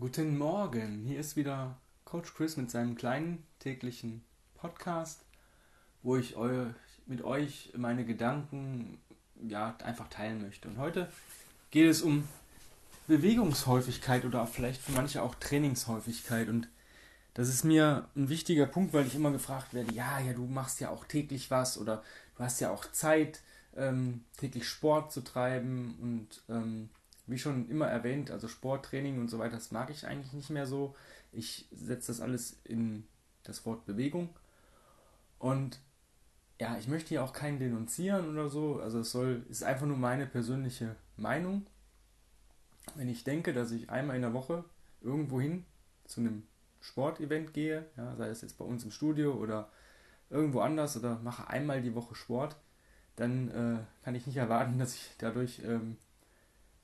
Guten Morgen, hier ist wieder Coach Chris mit seinem kleinen täglichen Podcast, wo ich euch, mit euch meine Gedanken ja, einfach teilen möchte. Und heute geht es um Bewegungshäufigkeit oder vielleicht für manche auch Trainingshäufigkeit. Und das ist mir ein wichtiger Punkt, weil ich immer gefragt werde, ja, ja, du machst ja auch täglich was oder du hast ja auch Zeit, ähm, täglich Sport zu treiben und ähm, wie schon immer erwähnt, also Sporttraining und so weiter, das mag ich eigentlich nicht mehr so. Ich setze das alles in das Wort Bewegung. Und ja, ich möchte hier auch keinen denunzieren oder so. Also es soll, ist einfach nur meine persönliche Meinung. Wenn ich denke, dass ich einmal in der Woche irgendwo hin zu einem Sportevent gehe, ja, sei es jetzt bei uns im Studio oder irgendwo anders oder mache einmal die Woche Sport, dann äh, kann ich nicht erwarten, dass ich dadurch ähm,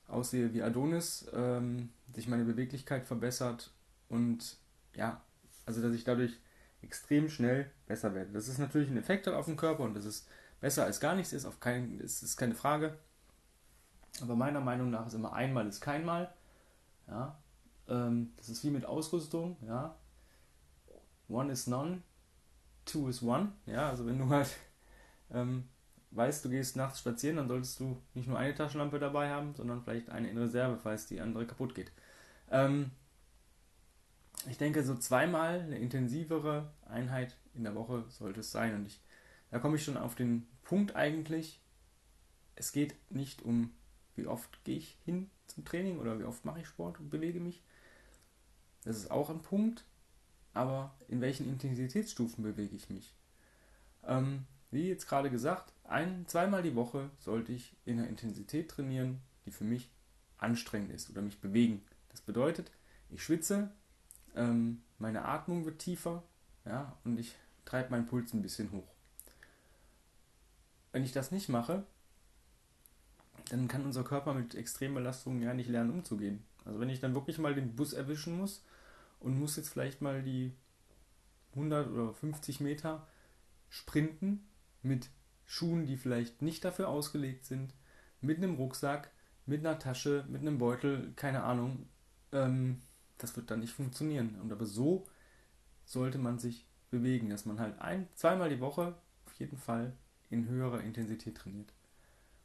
aussehe wie Adonis, ähm, sich meine Beweglichkeit verbessert und ja, also dass ich dadurch extrem schnell besser werde. Das ist natürlich ein Effekt auf den Körper und das ist besser als gar nichts ist, auf kein, ist, ist keine Frage. Aber meiner Meinung nach ist immer einmal ist kein Mal. Ja, ähm, das ist wie mit Ausrüstung. Ja, one is none, two is one. Ja, also wenn du halt ähm, weißt, du gehst nachts spazieren, dann solltest du nicht nur eine Taschenlampe dabei haben, sondern vielleicht eine in Reserve, falls die andere kaputt geht. Ähm, ich denke, so zweimal eine intensivere Einheit in der Woche sollte es sein. Und ich, da komme ich schon auf den Punkt eigentlich. Es geht nicht um, wie oft gehe ich hin zum Training oder wie oft mache ich Sport und bewege mich. Das ist auch ein Punkt. Aber in welchen Intensitätsstufen bewege ich mich? Ähm, wie jetzt gerade gesagt, ein, zweimal die Woche sollte ich in einer Intensität trainieren, die für mich anstrengend ist oder mich bewegen. Das bedeutet, ich schwitze, ähm, meine Atmung wird tiefer ja, und ich treibe meinen Puls ein bisschen hoch. Wenn ich das nicht mache, dann kann unser Körper mit Extrembelastungen ja nicht lernen umzugehen. Also wenn ich dann wirklich mal den Bus erwischen muss und muss jetzt vielleicht mal die 100 oder 50 Meter sprinten, mit Schuhen, die vielleicht nicht dafür ausgelegt sind, mit einem Rucksack, mit einer Tasche, mit einem Beutel, keine Ahnung. Ähm, das wird dann nicht funktionieren. Und aber so sollte man sich bewegen, dass man halt ein, zweimal die Woche auf jeden Fall in höherer Intensität trainiert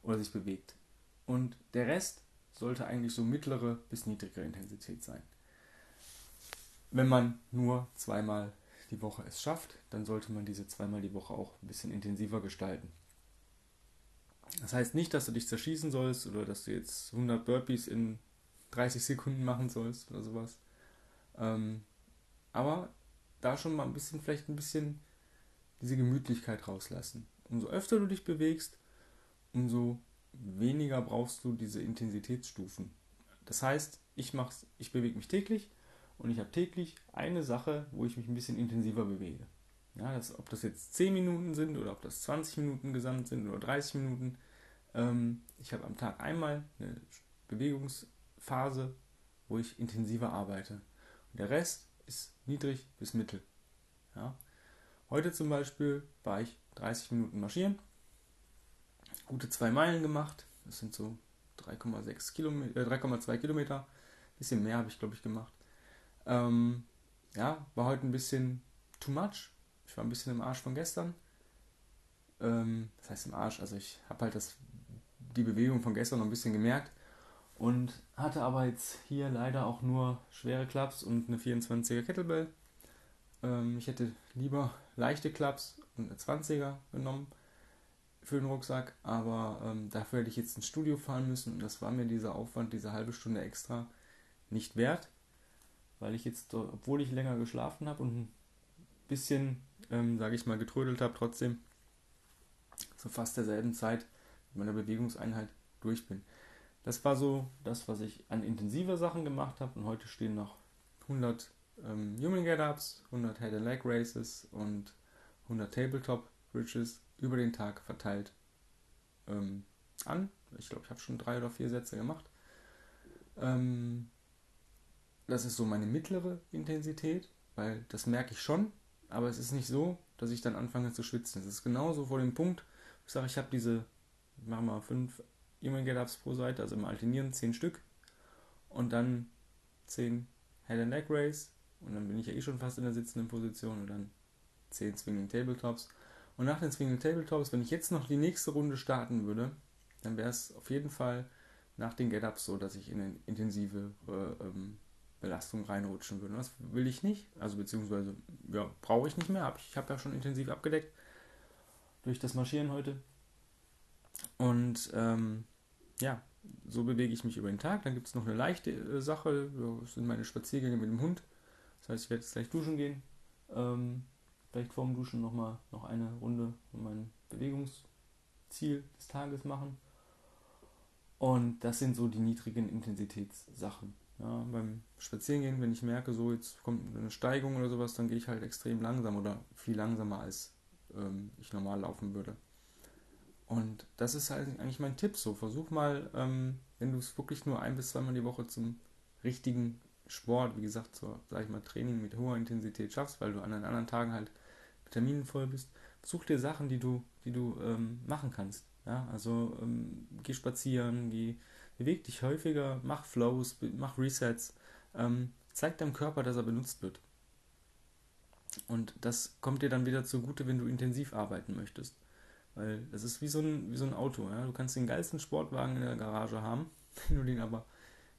oder sich bewegt. Und der Rest sollte eigentlich so mittlere bis niedrigere Intensität sein. Wenn man nur zweimal die Woche es schafft, dann sollte man diese zweimal die Woche auch ein bisschen intensiver gestalten. Das heißt nicht, dass du dich zerschießen sollst oder dass du jetzt 100 Burpees in 30 Sekunden machen sollst oder sowas. Ähm, aber da schon mal ein bisschen, vielleicht ein bisschen diese Gemütlichkeit rauslassen. Umso öfter du dich bewegst, umso weniger brauchst du diese Intensitätsstufen. Das heißt, ich, ich bewege mich täglich und ich habe täglich eine Sache, wo ich mich ein bisschen intensiver bewege. Ja, das, ob das jetzt 10 Minuten sind oder ob das 20 Minuten gesamt sind oder 30 Minuten. Ähm, ich habe am Tag einmal eine Bewegungsphase, wo ich intensiver arbeite. Und der Rest ist niedrig bis mittel. Ja. Heute zum Beispiel war ich 30 Minuten marschieren, gute zwei Meilen gemacht. Das sind so 3,6 Kilometer, äh, 3,2 Kilometer. Bisschen mehr habe ich, glaube ich, gemacht. Ähm, ja, war heute ein bisschen too much. Ich war ein bisschen im Arsch von gestern. Ähm, das heißt im Arsch, also ich habe halt das, die Bewegung von gestern noch ein bisschen gemerkt und hatte aber jetzt hier leider auch nur schwere Clubs und eine 24er Kettlebell. Ähm, ich hätte lieber leichte Clubs und eine 20er genommen für den Rucksack, aber ähm, dafür hätte ich jetzt ins Studio fahren müssen und das war mir dieser Aufwand, diese halbe Stunde extra nicht wert weil ich jetzt, obwohl ich länger geschlafen habe und ein bisschen, ähm, sage ich mal, getrödelt habe, trotzdem zu fast derselben Zeit mit meiner Bewegungseinheit durch bin. Das war so das, was ich an intensiver Sachen gemacht habe und heute stehen noch 100 ähm, Human Get-Ups, 100 Head and Leg Races und 100 Tabletop Bridges über den Tag verteilt ähm, an. Ich glaube, ich habe schon drei oder vier Sätze gemacht. Ähm, das ist so meine mittlere Intensität, weil das merke ich schon, aber es ist nicht so, dass ich dann anfange zu schwitzen. Es ist genauso vor dem Punkt, ich sage, ich habe diese, ich mache mal fünf E-Mail Get-Ups pro Seite, also im Alternieren zehn Stück und dann zehn Head and Leg Race und dann bin ich ja eh schon fast in der sitzenden Position und dann 10 Swinging Tabletops. Und nach den Swinging Tabletops, wenn ich jetzt noch die nächste Runde starten würde, dann wäre es auf jeden Fall nach den Get-Ups so, dass ich in eine intensive äh, ähm, Belastung reinrutschen würde. Das will ich nicht, also beziehungsweise ja, brauche ich nicht mehr. Ich habe ja schon intensiv abgedeckt durch das Marschieren heute. Und ähm, ja, so bewege ich mich über den Tag. Dann gibt es noch eine leichte äh, Sache, das sind meine Spaziergänge mit dem Hund. Das heißt, ich werde jetzt gleich duschen gehen. Ähm, vielleicht vorm Duschen nochmal noch eine Runde mein Bewegungsziel des Tages machen. Und das sind so die niedrigen Intensitätssachen. Ja, beim Spazierengehen, wenn ich merke, so jetzt kommt eine Steigung oder sowas, dann gehe ich halt extrem langsam oder viel langsamer, als ähm, ich normal laufen würde. Und das ist halt eigentlich mein Tipp so. Versuch mal, ähm, wenn du es wirklich nur ein bis zweimal die Woche zum richtigen Sport, wie gesagt, zur, sag ich mal, Training mit hoher Intensität schaffst, weil du an den anderen Tagen halt mit Terminen voll bist, such dir Sachen, die du, die du ähm, machen kannst. Ja, also ähm, geh spazieren, geh, beweg dich häufiger, mach Flows, mach Resets, ähm, zeig deinem Körper, dass er benutzt wird. Und das kommt dir dann wieder zugute, wenn du intensiv arbeiten möchtest. Weil das ist wie so ein, wie so ein Auto. Ja? Du kannst den geilsten Sportwagen in der Garage haben, wenn du den aber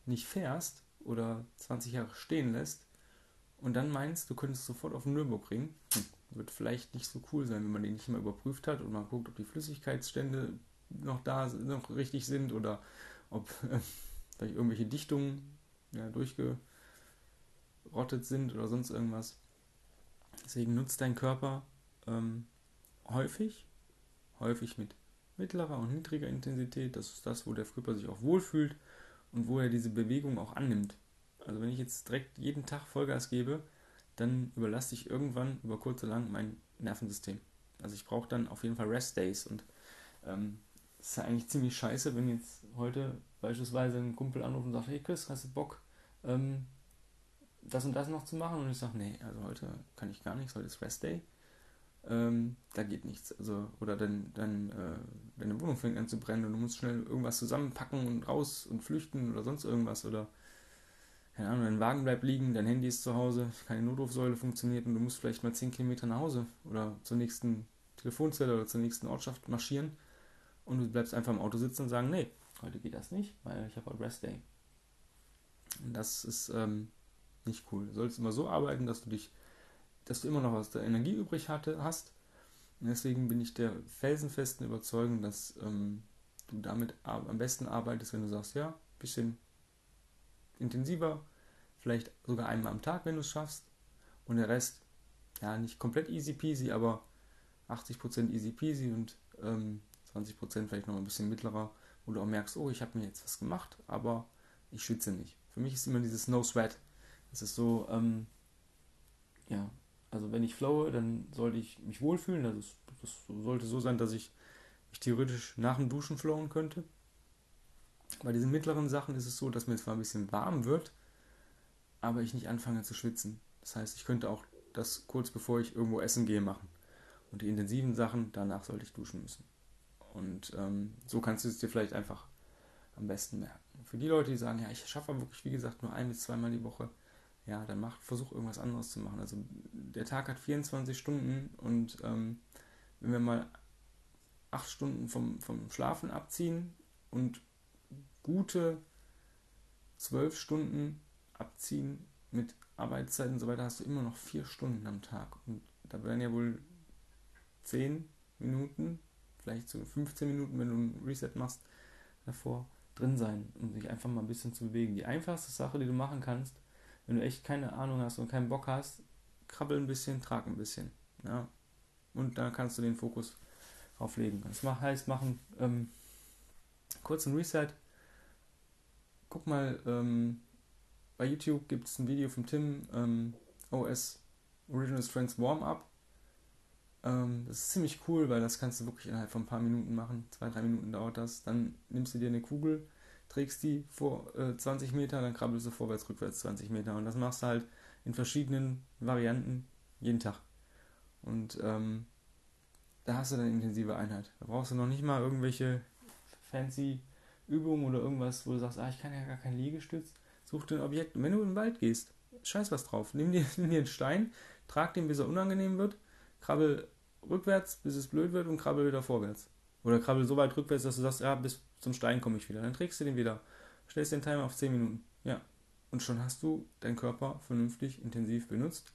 nicht fährst oder 20 Jahre stehen lässt und dann meinst, du könntest sofort auf den Nürburgring, hm, wird vielleicht nicht so cool sein, wenn man den nicht mal überprüft hat und mal guckt, ob die Flüssigkeitsstände noch da noch richtig sind oder ob äh, vielleicht irgendwelche Dichtungen ja, durchgerottet sind oder sonst irgendwas. Deswegen nutzt dein Körper ähm, häufig, häufig mit mittlerer und niedriger Intensität. Das ist das, wo der Körper sich auch wohlfühlt und wo er diese Bewegung auch annimmt. Also wenn ich jetzt direkt jeden Tag Vollgas gebe, dann überlasse ich irgendwann über kurz oder lang mein Nervensystem. Also ich brauche dann auf jeden Fall Rest Days und ähm, ist ja eigentlich ziemlich scheiße, wenn jetzt heute beispielsweise ein Kumpel anruft und sagt, hey Chris, hast du Bock, ähm, das und das noch zu machen? Und ich sage, nee, also heute kann ich gar nichts, heute ist Rest Day. Ähm, da geht nichts. Also, oder dann, dann äh, deine Wohnung fängt an zu brennen und du musst schnell irgendwas zusammenpacken und raus und flüchten oder sonst irgendwas. Oder keine Ahnung, dein Wagen bleibt liegen, dein Handy ist zu Hause, keine Notrufsäule funktioniert und du musst vielleicht mal 10 Kilometer nach Hause oder zur nächsten Telefonzelle oder zur nächsten Ortschaft marschieren und du bleibst einfach im Auto sitzen und sagen, nee, heute geht das nicht, weil ich habe heute Rest Day. Und das ist ähm, nicht cool. Du solltest immer so arbeiten, dass du dich, dass du immer noch was der Energie übrig hatte, hast. Und deswegen bin ich der felsenfesten Überzeugung, dass ähm, du damit am besten arbeitest, wenn du sagst, ja, bisschen intensiver, vielleicht sogar einmal am Tag, wenn du es schaffst. Und der Rest, ja, nicht komplett easy peasy, aber 80% easy peasy und ähm, 20% vielleicht noch ein bisschen mittlerer, wo du auch merkst, oh, ich habe mir jetzt was gemacht, aber ich schwitze nicht. Für mich ist immer dieses No Sweat. Das ist so, ähm, ja, also wenn ich flowe, dann sollte ich mich wohlfühlen. Ist, das sollte so sein, dass ich mich theoretisch nach dem Duschen flowen könnte. Bei diesen mittleren Sachen ist es so, dass mir zwar ein bisschen warm wird, aber ich nicht anfange zu schwitzen. Das heißt, ich könnte auch das kurz bevor ich irgendwo essen gehe machen. Und die intensiven Sachen, danach sollte ich duschen müssen. Und ähm, so kannst du es dir vielleicht einfach am besten merken. Für die Leute, die sagen, ja, ich schaffe wirklich, wie gesagt, nur ein bis zweimal die Woche, ja, dann mach, versuch irgendwas anderes zu machen. Also der Tag hat 24 Stunden und ähm, wenn wir mal acht Stunden vom, vom Schlafen abziehen und gute zwölf Stunden abziehen mit Arbeitszeiten und so weiter, hast du immer noch vier Stunden am Tag. Und da werden ja wohl zehn Minuten vielleicht so 15 Minuten, wenn du ein Reset machst, davor drin sein, um sich einfach mal ein bisschen zu bewegen. Die einfachste Sache, die du machen kannst, wenn du echt keine Ahnung hast und keinen Bock hast, krabbel ein bisschen, trag ein bisschen. Ja? Und da kannst du den Fokus drauf legen. Das heißt, machen ähm, kurzen Reset. Guck mal, ähm, bei YouTube gibt es ein Video von Tim, ähm, OS Original Strengths Warm-Up. Ähm, das ist ziemlich cool, weil das kannst du wirklich innerhalb von ein paar Minuten machen. Zwei, drei Minuten dauert das. Dann nimmst du dir eine Kugel, trägst die vor äh, 20 Meter, dann krabbelst du vorwärts, rückwärts 20 Meter. Und das machst du halt in verschiedenen Varianten jeden Tag. Und ähm, da hast du dann intensive Einheit. Da brauchst du noch nicht mal irgendwelche fancy Übungen oder irgendwas, wo du sagst, ah, ich kann ja gar kein Liegestütz. Such dir ein Objekt. Und wenn du in den Wald gehst, scheiß was drauf. Nimm dir, nimm dir einen Stein, trag den, bis er unangenehm wird, krabbel rückwärts, bis es blöd wird und krabbel wieder vorwärts. Oder krabbel so weit rückwärts, dass du sagst, ja, bis zum Stein komme ich wieder. Dann trägst du den wieder. Stellst den Timer auf 10 Minuten. Ja. Und schon hast du deinen Körper vernünftig, intensiv benutzt,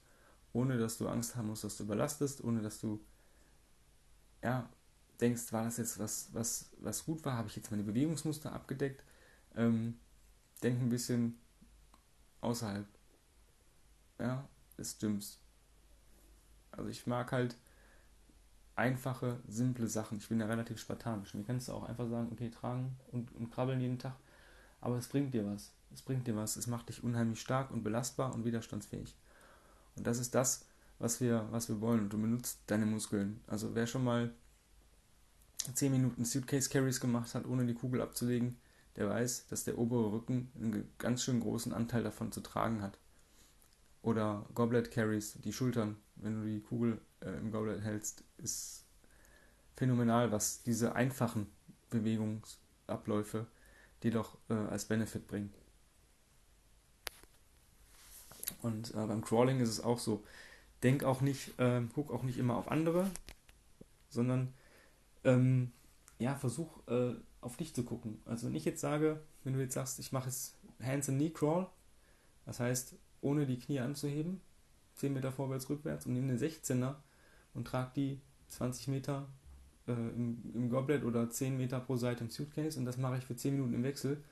ohne dass du Angst haben musst, dass du überlastest, ohne dass du, ja, denkst, war das jetzt was, was, was gut war? Habe ich jetzt meine Bewegungsmuster abgedeckt? Ähm, denk ein bisschen außerhalb ja, des Gyms. Also ich mag halt einfache, simple Sachen. Ich bin ja relativ spartanisch. Mir kannst du auch einfach sagen, okay, tragen und, und krabbeln jeden Tag. Aber es bringt dir was. Es bringt dir was. Es macht dich unheimlich stark und belastbar und widerstandsfähig. Und das ist das, was wir, was wir wollen. Und du benutzt deine Muskeln. Also wer schon mal 10 Minuten Suitcase Carries gemacht hat, ohne die Kugel abzulegen, der weiß, dass der obere Rücken einen ganz schön großen Anteil davon zu tragen hat. Oder Goblet Carries, die Schultern, wenn du die Kugel äh, im Goblet hältst, ist phänomenal, was diese einfachen Bewegungsabläufe dir doch äh, als Benefit bringen. Und äh, beim Crawling ist es auch so. Denk auch nicht, äh, guck auch nicht immer auf andere, sondern ähm, ja, versuch äh, auf dich zu gucken. Also wenn ich jetzt sage, wenn du jetzt sagst, ich mache jetzt Hands and Knee Crawl, das heißt, ohne die Knie anzuheben, 10 Meter vorwärts, rückwärts und nehme eine 16er und trage die 20 Meter äh, im, im Goblet oder 10 Meter pro Seite im Suitcase und das mache ich für 10 Minuten im Wechsel.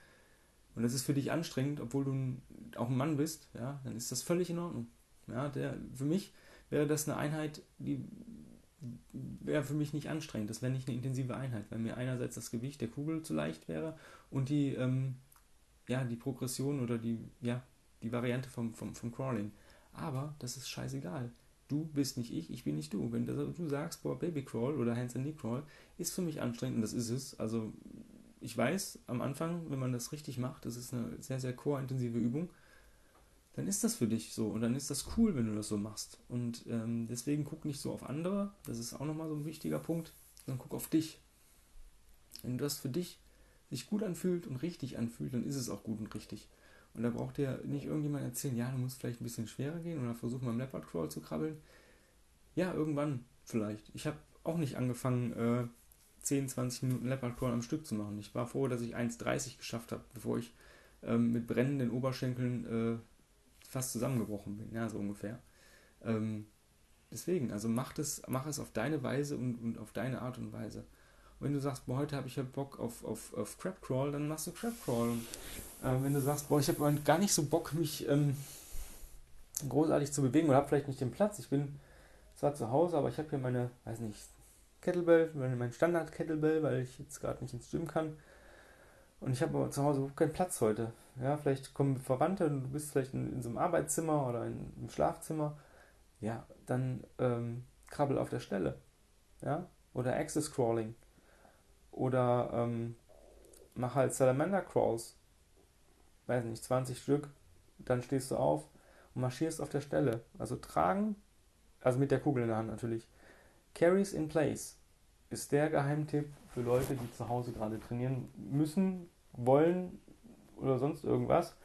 Und das ist für dich anstrengend, obwohl du ein, auch ein Mann bist, ja, dann ist das völlig in Ordnung. Ja, der, für mich wäre das eine Einheit, die wäre für mich nicht anstrengend. Das wäre nicht eine intensive Einheit, weil mir einerseits das Gewicht der Kugel zu leicht wäre und die, ähm, ja, die Progression oder die, ja, die Variante vom, vom, vom Crawling. Aber das ist scheißegal. Du bist nicht ich, ich bin nicht du. Wenn du sagst, boah, Baby Crawl oder Hands and Knee Crawl ist für mich anstrengend und das ist es. Also ich weiß am Anfang, wenn man das richtig macht, das ist eine sehr, sehr core-intensive Übung dann ist das für dich so und dann ist das cool, wenn du das so machst. Und ähm, deswegen guck nicht so auf andere, das ist auch nochmal so ein wichtiger Punkt, sondern guck auf dich. Wenn das für dich sich gut anfühlt und richtig anfühlt, dann ist es auch gut und richtig. Und da braucht dir nicht irgendjemand erzählen, ja, du musst vielleicht ein bisschen schwerer gehen oder versuchen beim Leopard Crawl zu krabbeln. Ja, irgendwann vielleicht. Ich habe auch nicht angefangen, äh, 10, 20 Minuten Leopard Crawl am Stück zu machen. Ich war froh, dass ich 1,30 geschafft habe, bevor ich ähm, mit brennenden Oberschenkeln äh, fast zusammengebrochen bin, ja, so ungefähr. Ähm, deswegen, also mach es, mach es auf deine Weise und, und auf deine Art und Weise. Wenn du sagst, boah, heute habe ich ja Bock auf, auf, auf Crab Crawl, dann machst du Crab Crawl. Und, äh, wenn du sagst, boah, ich habe gar nicht so Bock, mich ähm, großartig zu bewegen oder habe vielleicht nicht den Platz. Ich bin zwar zu Hause, aber ich habe hier meine, weiß nicht, Kettlebell, mein Standard Kettlebell, weil ich jetzt gerade nicht ins Gym kann. Und ich habe aber zu Hause keinen Platz heute. Ja, vielleicht kommen Verwandte und du bist vielleicht in, in so einem Arbeitszimmer oder in, im Schlafzimmer. Ja, dann ähm, krabbel auf der Stelle. Ja, oder Access Crawling. Oder ähm, mach halt Salamander Crawls. Weiß nicht, 20 Stück. Dann stehst du auf und marschierst auf der Stelle. Also tragen, also mit der Kugel in der Hand natürlich. Carries in place ist der Geheimtipp für Leute, die zu Hause gerade trainieren müssen, wollen oder sonst irgendwas.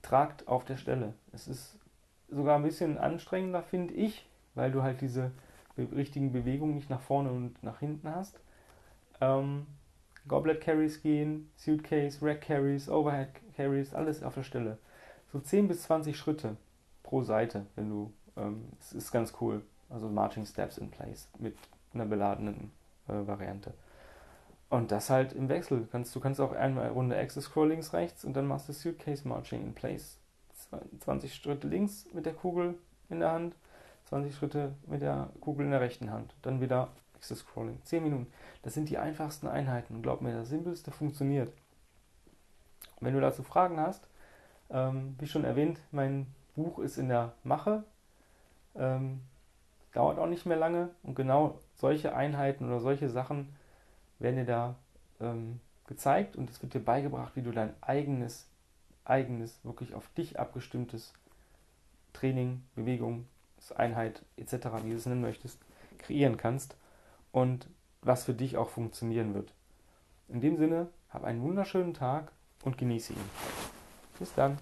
Tragt auf der Stelle. Es ist sogar ein bisschen anstrengender, finde ich, weil du halt diese richtigen Bewegungen nicht nach vorne und nach hinten hast. Ähm, Goblet Carries gehen, Suitcase, Rack Carries, Overhead Carries, alles auf der Stelle. So 10 bis 20 Schritte pro Seite, wenn du, ähm, es ist ganz cool. Also Marching Steps in Place mit einer beladenen äh, Variante. Und das halt im Wechsel. Du kannst, du kannst auch einmal Runde Access Scroll links, rechts und dann machst du Suitcase Marching in Place. 20 Schritte links mit der Kugel in der Hand, 20 Schritte mit der Kugel in der rechten Hand. Dann wieder Access Scrolling. 10 Minuten. Das sind die einfachsten Einheiten. Glaub mir, das simpelste funktioniert. wenn du dazu Fragen hast, ähm, wie schon erwähnt, mein Buch ist in der Mache. Ähm, dauert auch nicht mehr lange. Und genau solche Einheiten oder solche Sachen werden dir da ähm, gezeigt und es wird dir beigebracht, wie du dein eigenes, eigenes, wirklich auf dich abgestimmtes Training, Bewegung, Einheit etc., wie du es nennen möchtest, kreieren kannst und was für dich auch funktionieren wird. In dem Sinne, hab einen wunderschönen Tag und genieße ihn. Bis dann.